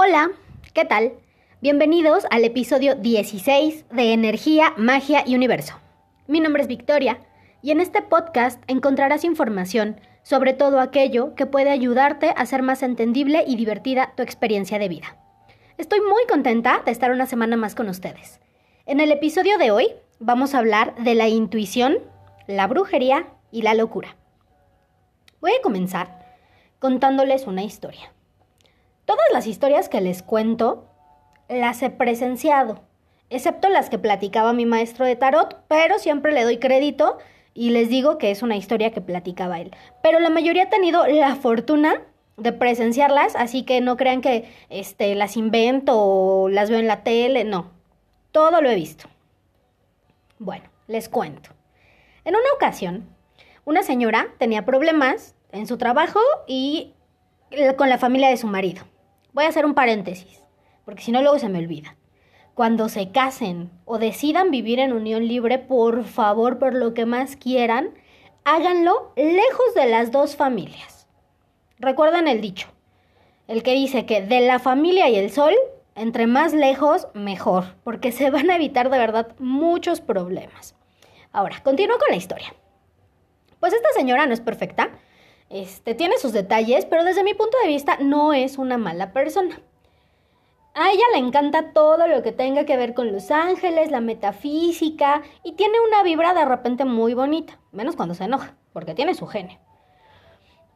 Hola, ¿qué tal? Bienvenidos al episodio 16 de Energía, Magia y Universo. Mi nombre es Victoria y en este podcast encontrarás información sobre todo aquello que puede ayudarte a hacer más entendible y divertida tu experiencia de vida. Estoy muy contenta de estar una semana más con ustedes. En el episodio de hoy vamos a hablar de la intuición, la brujería y la locura. Voy a comenzar contándoles una historia. Todas las historias que les cuento las he presenciado, excepto las que platicaba mi maestro de tarot, pero siempre le doy crédito y les digo que es una historia que platicaba él. Pero la mayoría ha tenido la fortuna de presenciarlas, así que no crean que este, las invento o las veo en la tele, no. Todo lo he visto. Bueno, les cuento. En una ocasión, una señora tenía problemas en su trabajo y con la familia de su marido. Voy a hacer un paréntesis, porque si no luego se me olvida. Cuando se casen o decidan vivir en unión libre, por favor, por lo que más quieran, háganlo lejos de las dos familias. Recuerden el dicho, el que dice que de la familia y el sol, entre más lejos, mejor, porque se van a evitar de verdad muchos problemas. Ahora, continúo con la historia. Pues esta señora no es perfecta, este, tiene sus detalles, pero desde mi punto de vista no es una mala persona. A ella le encanta todo lo que tenga que ver con los ángeles, la metafísica, y tiene una vibra de repente muy bonita, menos cuando se enoja, porque tiene su genio.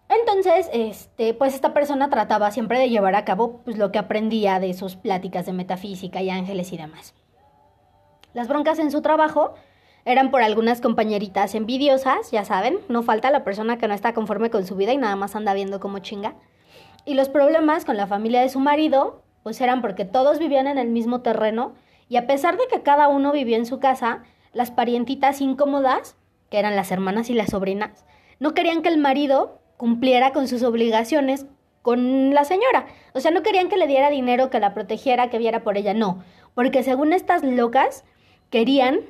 Entonces, este, pues esta persona trataba siempre de llevar a cabo pues, lo que aprendía de sus pláticas de metafísica y ángeles y demás. Las broncas en su trabajo eran por algunas compañeritas envidiosas, ya saben, no falta la persona que no está conforme con su vida y nada más anda viendo como chinga. Y los problemas con la familia de su marido, pues eran porque todos vivían en el mismo terreno y a pesar de que cada uno vivía en su casa, las parientitas incómodas, que eran las hermanas y las sobrinas, no querían que el marido cumpliera con sus obligaciones con la señora. O sea, no querían que le diera dinero, que la protegiera, que viera por ella, no. Porque según estas locas, querían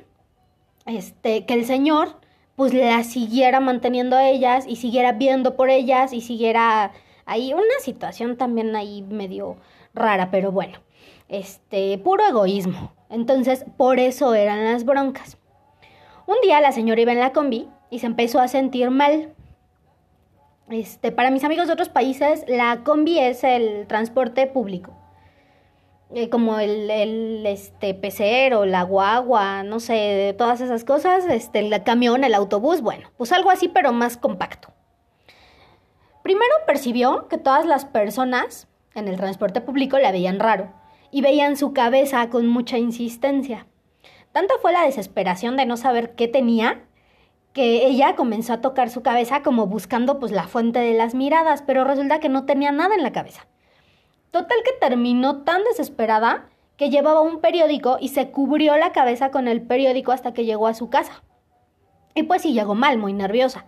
este, que el Señor pues la siguiera manteniendo a ellas y siguiera viendo por ellas y siguiera ahí una situación también ahí medio rara, pero bueno, este, puro egoísmo. Entonces, por eso eran las broncas. Un día la señora iba en la combi y se empezó a sentir mal. Este, para mis amigos de otros países, la combi es el transporte público. Eh, como el, el este, pecero, la guagua, no sé, todas esas cosas, este, el camión, el autobús, bueno, pues algo así, pero más compacto. Primero percibió que todas las personas en el transporte público la veían raro y veían su cabeza con mucha insistencia. Tanta fue la desesperación de no saber qué tenía que ella comenzó a tocar su cabeza como buscando pues la fuente de las miradas, pero resulta que no tenía nada en la cabeza. Total que terminó tan desesperada que llevaba un periódico y se cubrió la cabeza con el periódico hasta que llegó a su casa. Y pues sí, llegó mal, muy nerviosa.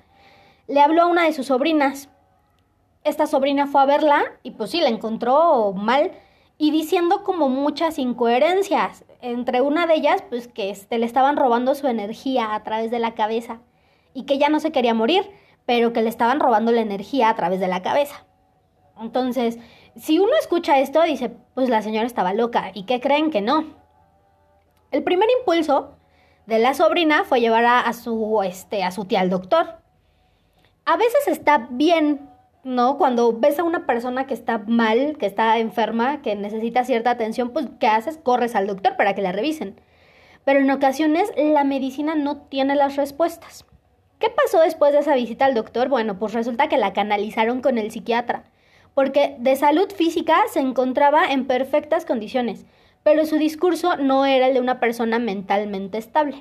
Le habló a una de sus sobrinas. Esta sobrina fue a verla y pues sí, la encontró mal y diciendo como muchas incoherencias. Entre una de ellas, pues que este, le estaban robando su energía a través de la cabeza y que ya no se quería morir, pero que le estaban robando la energía a través de la cabeza. Entonces, si uno escucha esto, dice, pues la señora estaba loca. ¿Y qué creen que no? El primer impulso de la sobrina fue llevar a, su, este, a su tía al doctor. A veces está bien, ¿no? Cuando ves a una persona que está mal, que está enferma, que necesita cierta atención, pues ¿qué haces? Corres al doctor para que la revisen. Pero en ocasiones la medicina no tiene las respuestas. ¿Qué pasó después de esa visita al doctor? Bueno, pues resulta que la canalizaron con el psiquiatra porque de salud física se encontraba en perfectas condiciones, pero su discurso no era el de una persona mentalmente estable.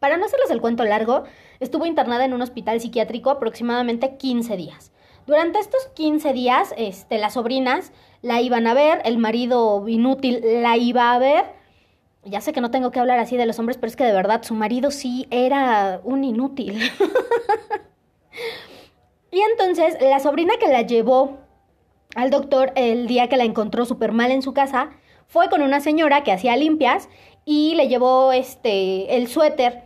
Para no hacerles el cuento largo, estuvo internada en un hospital psiquiátrico aproximadamente 15 días. Durante estos 15 días, este, las sobrinas la iban a ver, el marido inútil la iba a ver. Ya sé que no tengo que hablar así de los hombres, pero es que de verdad su marido sí era un inútil. Y entonces la sobrina que la llevó al doctor el día que la encontró súper mal en su casa fue con una señora que hacía limpias y le llevó este el suéter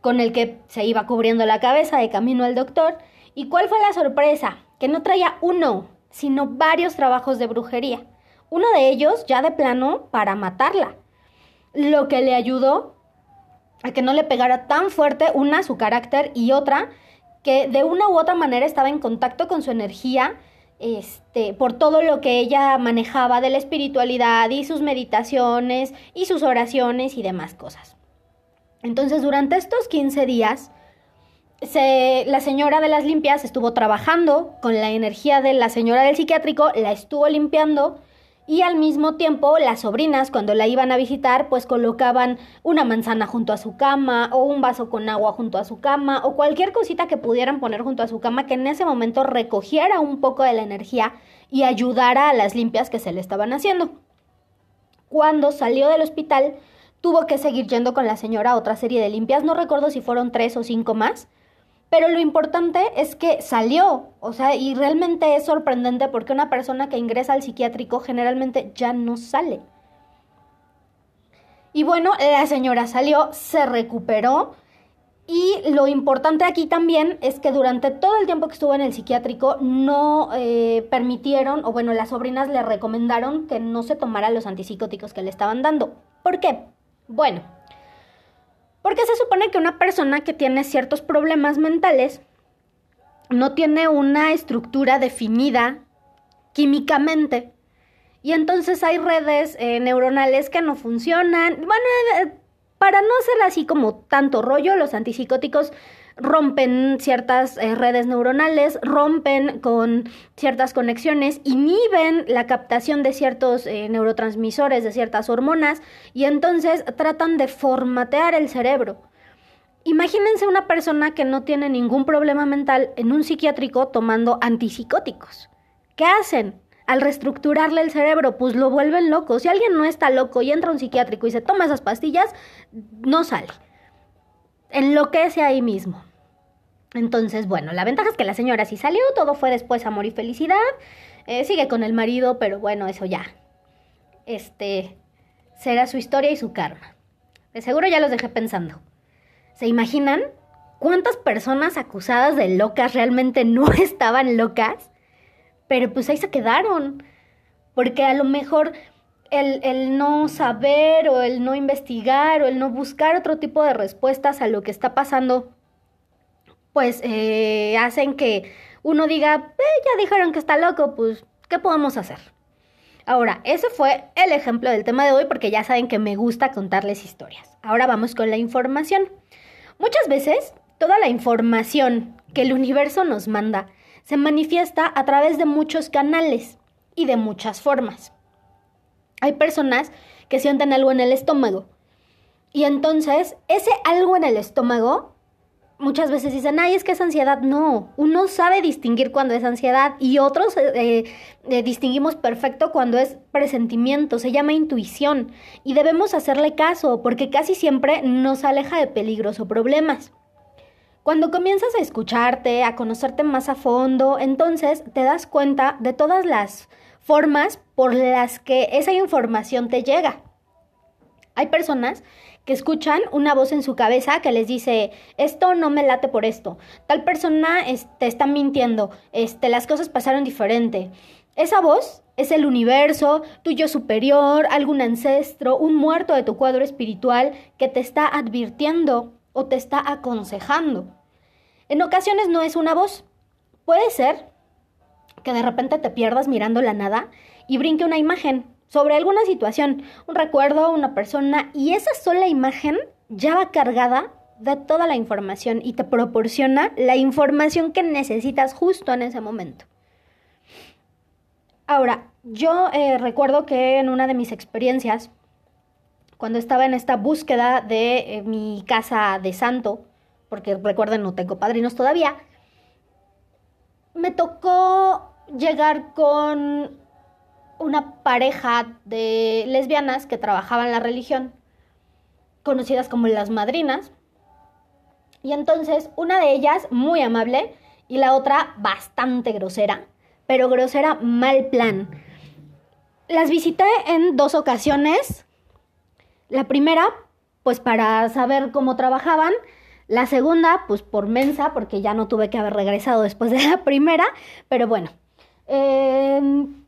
con el que se iba cubriendo la cabeza de camino al doctor. ¿Y cuál fue la sorpresa? Que no traía uno, sino varios trabajos de brujería. Uno de ellos ya de plano para matarla, lo que le ayudó a que no le pegara tan fuerte una su carácter y otra que de una u otra manera estaba en contacto con su energía este, por todo lo que ella manejaba de la espiritualidad y sus meditaciones y sus oraciones y demás cosas. Entonces, durante estos 15 días, la señora de las limpias estuvo trabajando con la energía de la señora del psiquiátrico, la estuvo limpiando y al mismo tiempo las sobrinas cuando la iban a visitar pues colocaban una manzana junto a su cama o un vaso con agua junto a su cama o cualquier cosita que pudieran poner junto a su cama que en ese momento recogiera un poco de la energía y ayudara a las limpias que se le estaban haciendo. Cuando salió del hospital tuvo que seguir yendo con la señora a otra serie de limpias, no recuerdo si fueron tres o cinco más, pero lo importante es que salió, o sea, y realmente es sorprendente porque una persona que ingresa al psiquiátrico generalmente ya no sale. Y bueno, la señora salió, se recuperó y lo importante aquí también es que durante todo el tiempo que estuvo en el psiquiátrico no eh, permitieron, o bueno, las sobrinas le recomendaron que no se tomara los antipsicóticos que le estaban dando. ¿Por qué? Bueno, porque se supone que una persona que tiene ciertos problemas mentales no tiene una estructura definida químicamente. Y entonces hay redes eh, neuronales que no funcionan. Bueno, eh, para no ser así como tanto rollo, los antipsicóticos rompen ciertas eh, redes neuronales, rompen con ciertas conexiones, inhiben la captación de ciertos eh, neurotransmisores, de ciertas hormonas, y entonces tratan de formatear el cerebro. Imagínense una persona que no tiene ningún problema mental en un psiquiátrico tomando antipsicóticos. ¿Qué hacen? Al reestructurarle el cerebro, pues lo vuelven loco. Si alguien no está loco y entra a un psiquiátrico y se toma esas pastillas, no sale enloquece ahí mismo. Entonces, bueno, la ventaja es que la señora sí salió, todo fue después amor y felicidad. Eh, sigue con el marido, pero bueno, eso ya. Este será su historia y su karma. De seguro ya los dejé pensando. ¿Se imaginan cuántas personas acusadas de locas realmente no estaban locas? Pero pues ahí se quedaron. Porque a lo mejor el, no saber o el no investigar o el no buscar otro tipo de respuestas a lo que está pasando, pues eh, hacen que uno diga, ya dijeron que está loco, pues, ¿qué podemos hacer? Ahora, ese fue el ejemplo del tema de hoy porque ya saben que me gusta contarles historias. Ahora vamos con la información. Muchas veces, toda la información que el universo nos manda se manifiesta a través de muchos canales y de muchas formas. Hay personas que sienten algo en el estómago. Y entonces, ese algo en el estómago, muchas veces dicen, ay, es que es ansiedad. No, uno sabe distinguir cuando es ansiedad y otros eh, eh, distinguimos perfecto cuando es presentimiento, se llama intuición. Y debemos hacerle caso porque casi siempre nos aleja de peligros o problemas. Cuando comienzas a escucharte, a conocerte más a fondo, entonces te das cuenta de todas las formas por las que esa información te llega. Hay personas que escuchan una voz en su cabeza que les dice, esto no me late por esto, tal persona te este, está mintiendo, este, las cosas pasaron diferente. Esa voz es el universo, tuyo superior, algún ancestro, un muerto de tu cuadro espiritual que te está advirtiendo o te está aconsejando. En ocasiones no es una voz, puede ser que de repente te pierdas mirando la nada y brinque una imagen sobre alguna situación, un recuerdo, una persona, y esa sola imagen ya va cargada de toda la información y te proporciona la información que necesitas justo en ese momento. Ahora, yo eh, recuerdo que en una de mis experiencias, cuando estaba en esta búsqueda de eh, mi casa de santo, porque recuerden, no tengo padrinos todavía, me tocó llegar con una pareja de lesbianas que trabajaban la religión, conocidas como las madrinas. Y entonces una de ellas muy amable y la otra bastante grosera, pero grosera mal plan. Las visité en dos ocasiones. La primera, pues para saber cómo trabajaban. La segunda, pues por mensa, porque ya no tuve que haber regresado después de la primera. Pero bueno, Em,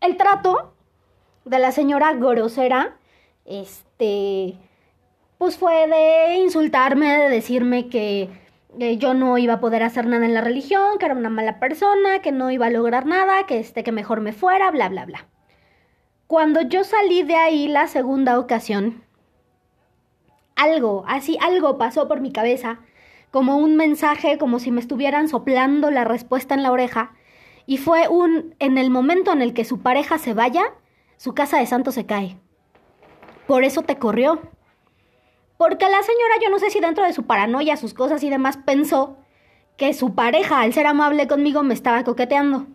el trato de la señora grosera, este, pues fue de insultarme, de decirme que yo no iba a poder hacer nada en la religión, que era una mala persona, que no iba a lograr nada, que este que mejor me fuera, bla bla bla. Cuando yo salí de ahí la segunda ocasión, algo, así algo pasó por mi cabeza, como un mensaje, como si me estuvieran soplando la respuesta en la oreja, y fue un en el momento en el que su pareja se vaya, su casa de santo se cae. Por eso te corrió. Porque la señora, yo no sé si dentro de su paranoia, sus cosas y demás, pensó que su pareja, al ser amable conmigo, me estaba coqueteando.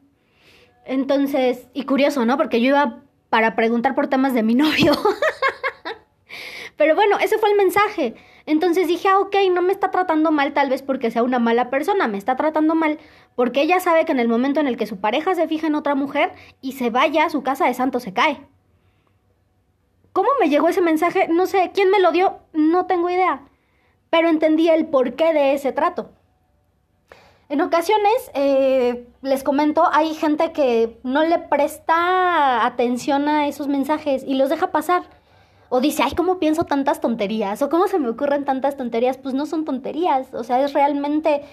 Entonces, y curioso, ¿no? Porque yo iba para preguntar por temas de mi novio. Pero bueno, ese fue el mensaje. Entonces dije, ah, ok, no me está tratando mal tal vez porque sea una mala persona, me está tratando mal porque ella sabe que en el momento en el que su pareja se fija en otra mujer y se vaya, su casa de santo se cae. ¿Cómo me llegó ese mensaje? No sé, ¿quién me lo dio? No tengo idea. Pero entendí el porqué de ese trato. En ocasiones, eh, les comento, hay gente que no le presta atención a esos mensajes y los deja pasar o dice, ay, ¿cómo pienso tantas tonterías? O ¿cómo se me ocurren tantas tonterías? Pues no son tonterías, o sea, es realmente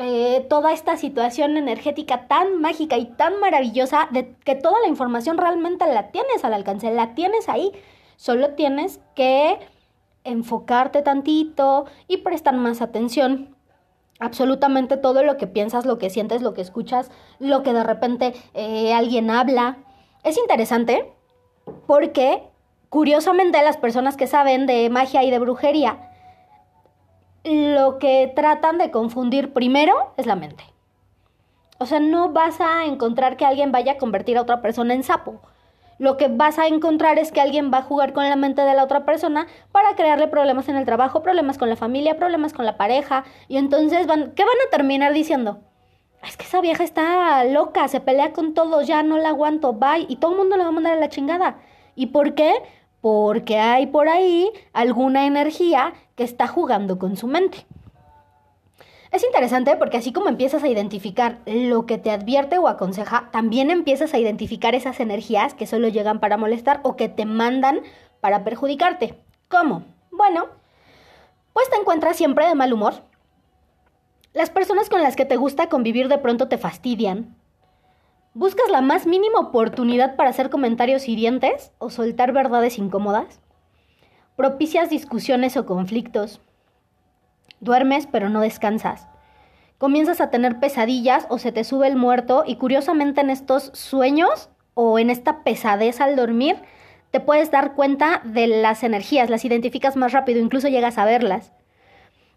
eh, toda esta situación energética tan mágica y tan maravillosa de que toda la información realmente la tienes al alcance, la tienes ahí, solo tienes que enfocarte tantito y prestar más atención absolutamente todo lo que piensas, lo que sientes, lo que escuchas, lo que de repente eh, alguien habla. Es interesante porque Curiosamente, las personas que saben de magia y de brujería, lo que tratan de confundir primero es la mente. O sea, no vas a encontrar que alguien vaya a convertir a otra persona en sapo. Lo que vas a encontrar es que alguien va a jugar con la mente de la otra persona para crearle problemas en el trabajo, problemas con la familia, problemas con la pareja. Y entonces van, ¿qué van a terminar diciendo? Es que esa vieja está loca, se pelea con todos, ya no la aguanto, bye. Y todo el mundo le va a mandar a la chingada. ¿Y por qué? porque hay por ahí alguna energía que está jugando con su mente. Es interesante porque así como empiezas a identificar lo que te advierte o aconseja, también empiezas a identificar esas energías que solo llegan para molestar o que te mandan para perjudicarte. ¿Cómo? Bueno, pues te encuentras siempre de mal humor. Las personas con las que te gusta convivir de pronto te fastidian, ¿Buscas la más mínima oportunidad para hacer comentarios hirientes o soltar verdades incómodas? ¿Propicias discusiones o conflictos? ¿Duermes pero no descansas? ¿Comienzas a tener pesadillas o se te sube el muerto y curiosamente en estos sueños o en esta pesadez al dormir te puedes dar cuenta de las energías, las identificas más rápido, incluso llegas a verlas?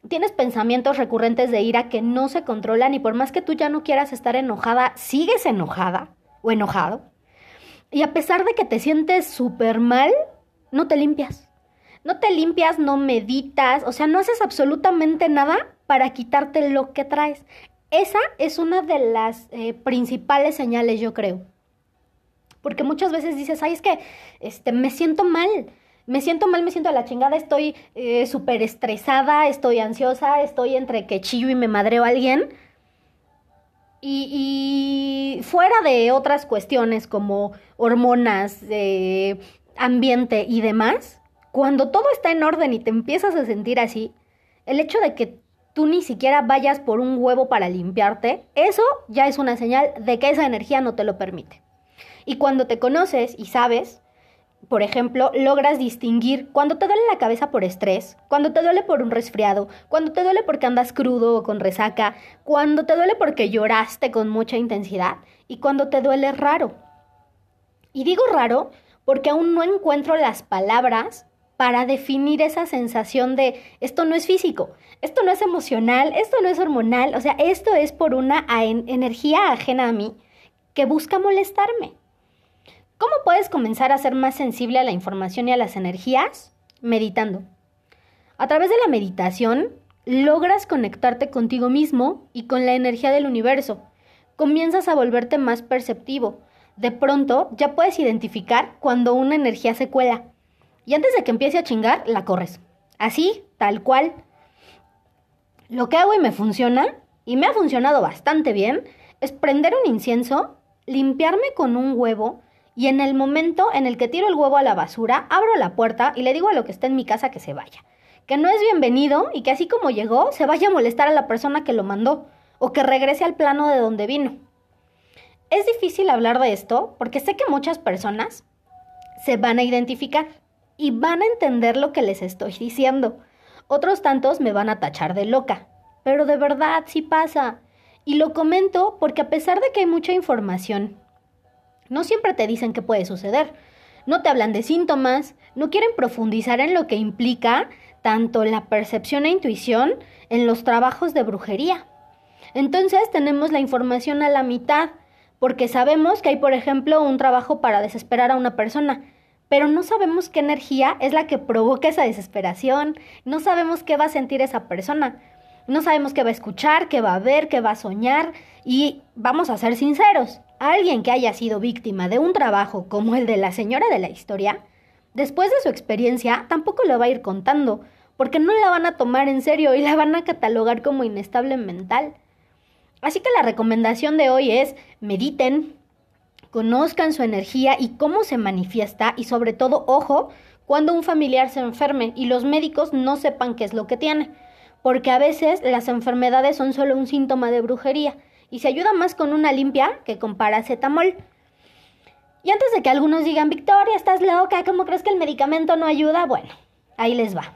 tienes pensamientos recurrentes de ira que no se controlan y por más que tú ya no quieras estar enojada, sigues enojada o enojado. Y a pesar de que te sientes súper mal, no te limpias. No te limpias, no meditas, o sea, no haces absolutamente nada para quitarte lo que traes. Esa es una de las eh, principales señales, yo creo. Porque muchas veces dices, ay, es que este, me siento mal me siento mal, me siento a la chingada, estoy eh, súper estresada, estoy ansiosa, estoy entre que chillo y me madreo a alguien. Y, fuera de otras cuestiones como hormonas, ambiente y demás, cuando todo está en orden y te empiezas a sentir así, el hecho de que tú ni siquiera vayas por un huevo para limpiarte, eso ya es una señal de que esa energía no te lo permite. Y cuando te conoces y sabes, por ejemplo, logras distinguir cuando te duele la cabeza por estrés, cuando te duele por un resfriado, cuando te duele porque andas crudo o con resaca, cuando te duele porque lloraste con mucha intensidad y cuando te duele raro. Y digo raro porque aún no encuentro las palabras para definir esa sensación de esto no es físico, esto no es emocional, esto no es hormonal, o sea, esto es por una energía ajena a mí que busca molestarme. ¿Cómo puedes comenzar a ser más sensible a la información y a las energías? Meditando. A través de la meditación, logras conectarte contigo mismo y con la energía del universo. Comienzas a volverte más perceptivo. De pronto, ya puedes identificar cuando una energía se cuela. Y antes de que empiece a chingar, la corres. Así, tal cual. Lo que hago y me funciona, y me ha funcionado bastante bien, es prender un incienso, limpiarme con un huevo, Y en el momento en el que tiro el huevo a la basura, abro la puerta y le digo a lo que está en mi casa que se vaya. Que no es bienvenido y que así como llegó, se vaya a molestar a la persona que lo mandó o que regrese al plano de donde vino. Es difícil hablar de esto porque sé que muchas personas se van a identificar y van a entender lo que les estoy diciendo. Otros tantos me van a tachar de loca, pero de verdad sí pasa. Y lo comento porque a pesar de que hay mucha información, no siempre te dicen qué puede suceder. No te hablan de síntomas, no quieren profundizar en lo que implica tanto la percepción e intuición en los trabajos de brujería. Entonces tenemos la información a la mitad, porque sabemos que hay, por ejemplo, un trabajo para desesperar a una persona, pero no sabemos qué energía es la que provoca esa desesperación, no sabemos qué va a sentir esa persona. No sabemos qué va a escuchar, qué va a ver, qué va a soñar y vamos a ser sinceros, alguien que haya sido víctima de un trabajo como el de la señora de la historia, después de su experiencia tampoco lo va a ir contando, porque no la van a tomar en serio y la van a catalogar como inestable mental. Así que la recomendación de hoy es mediten, conozcan su energía y cómo se manifiesta y sobre todo, ojo, cuando un familiar se enferme y los médicos no sepan qué es lo que tiene porque a veces las enfermedades son solo un síntoma de brujería y se ayuda más con una limpia que con paracetamol. Y antes de que algunos digan, Victoria, estás loca, ¿cómo crees que el medicamento no ayuda? Bueno, ahí les va.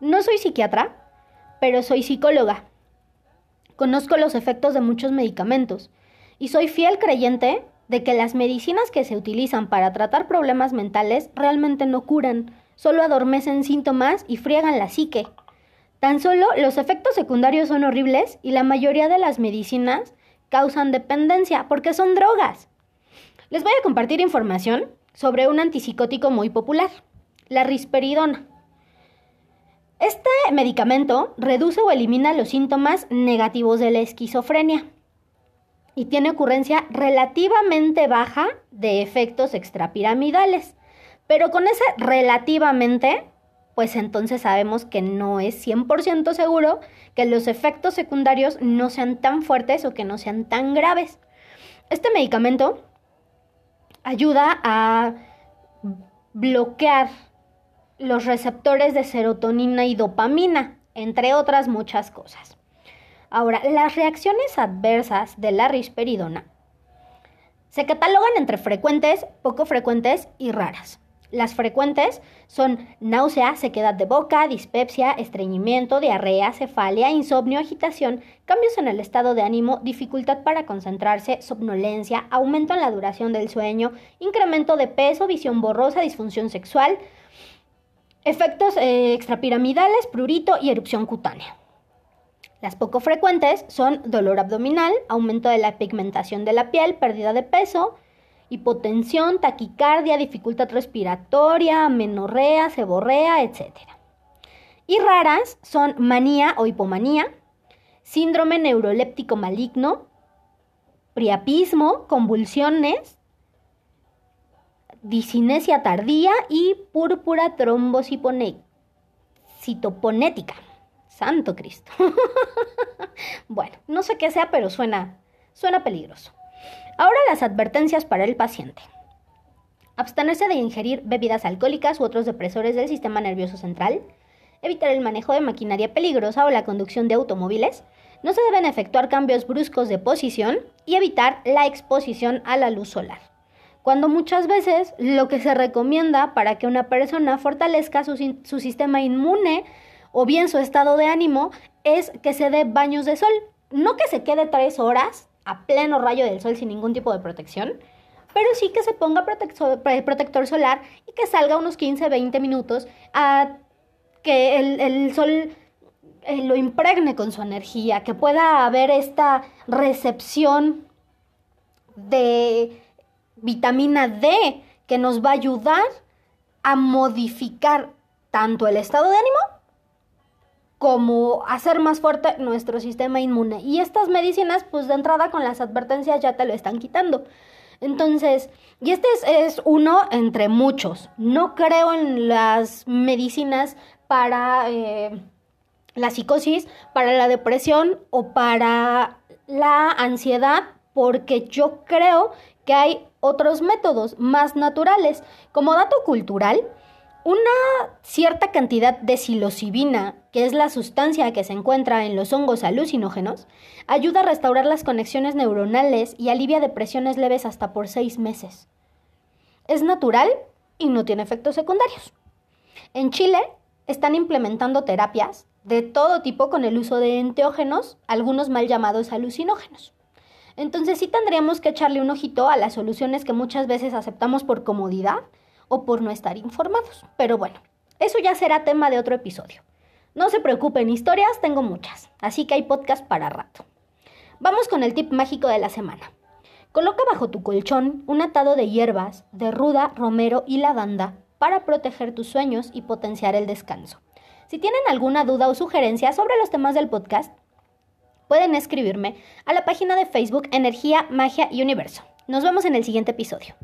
No soy psiquiatra, pero soy psicóloga. Conozco los efectos de muchos medicamentos y soy fiel creyente de que las medicinas que se utilizan para tratar problemas mentales realmente no curan, solo adormecen síntomas y friegan la psique. Tan solo los efectos secundarios son horribles y la mayoría de las medicinas causan dependencia porque son drogas. Les voy a compartir información sobre un antipsicótico muy popular, la risperidona. Este medicamento reduce o elimina los síntomas negativos de la esquizofrenia y tiene ocurrencia relativamente baja de efectos extrapiramidales. Pero con ese relativamente pues entonces sabemos que no es 100% seguro que los efectos secundarios no sean tan fuertes o que no sean tan graves. Este medicamento ayuda a bloquear los receptores de serotonina y dopamina, entre otras muchas cosas. Ahora, las reacciones adversas de la risperidona se catalogan entre frecuentes, poco frecuentes y raras. Las frecuentes son náusea, sequedad de boca, dispepsia, estreñimiento, diarrea, cefalia, insomnio, agitación, cambios en el estado de ánimo, dificultad para concentrarse, somnolencia, aumento en la duración del sueño, incremento de peso, visión borrosa, disfunción sexual, efectos eh, extrapiramidales, prurito y erupción cutánea. Las poco frecuentes son dolor abdominal, aumento de la pigmentación de la piel, pérdida de peso, hipotensión, taquicardia, dificultad respiratoria, amenorrea, seborrea, etc. Y raras son manía o hipomanía, síndrome neuroléptico maligno, priapismo, convulsiones, disinesia tardía y púrpura trombocitoponética. Santo Cristo. bueno, no sé qué sea, pero suena, suena peligroso. Ahora las advertencias para el paciente. Abstenerse de ingerir bebidas alcohólicas u otros depresores del sistema nervioso central. Evitar el manejo de maquinaria peligrosa o la conducción de automóviles. No se deben efectuar cambios bruscos de posición y evitar la exposición a la luz solar. Cuando muchas veces lo que se recomienda para que una persona fortalezca su, su sistema inmune o bien su estado de ánimo es que se dé baños de sol. No que se quede tres horas a pleno rayo del sol sin ningún tipo de protección, pero sí que se ponga protector, solar y que salga unos 15, 20 minutos a que el, sol eh, lo impregne con su energía, que pueda haber esta recepción de vitamina D que nos va a ayudar a modificar tanto el estado de ánimo como hacer más fuerte nuestro sistema inmune. Y estas medicinas, pues de entrada con las advertencias ya te lo están quitando. Entonces, y este es, uno entre muchos. No creo en las medicinas para eh, la psicosis, para la depresión o para la ansiedad, porque yo creo que hay otros métodos más naturales. Como dato cultural, una cierta cantidad de psilocibina, que es la sustancia que se encuentra en los hongos alucinógenos, ayuda a restaurar las conexiones neuronales y alivia depresiones leves hasta por seis meses. Es natural y no tiene efectos secundarios. En Chile están implementando terapias de todo tipo con el uso de enteógenos, algunos mal llamados alucinógenos. Entonces sí tendríamos que echarle un ojito a las soluciones que muchas veces aceptamos por comodidad o por no estar informados. Pero bueno, eso ya será tema de otro episodio. No se preocupen, historias tengo muchas, así que hay podcast para rato. Vamos con el tip mágico de la semana. Coloca bajo tu colchón un atado de hierbas, de ruda, romero y lavanda para proteger tus sueños y potenciar el descanso. Si tienen alguna duda o sugerencia sobre los temas del podcast, pueden escribirme a la página de Facebook Energía, Magia y Universo. Nos vemos en el siguiente episodio.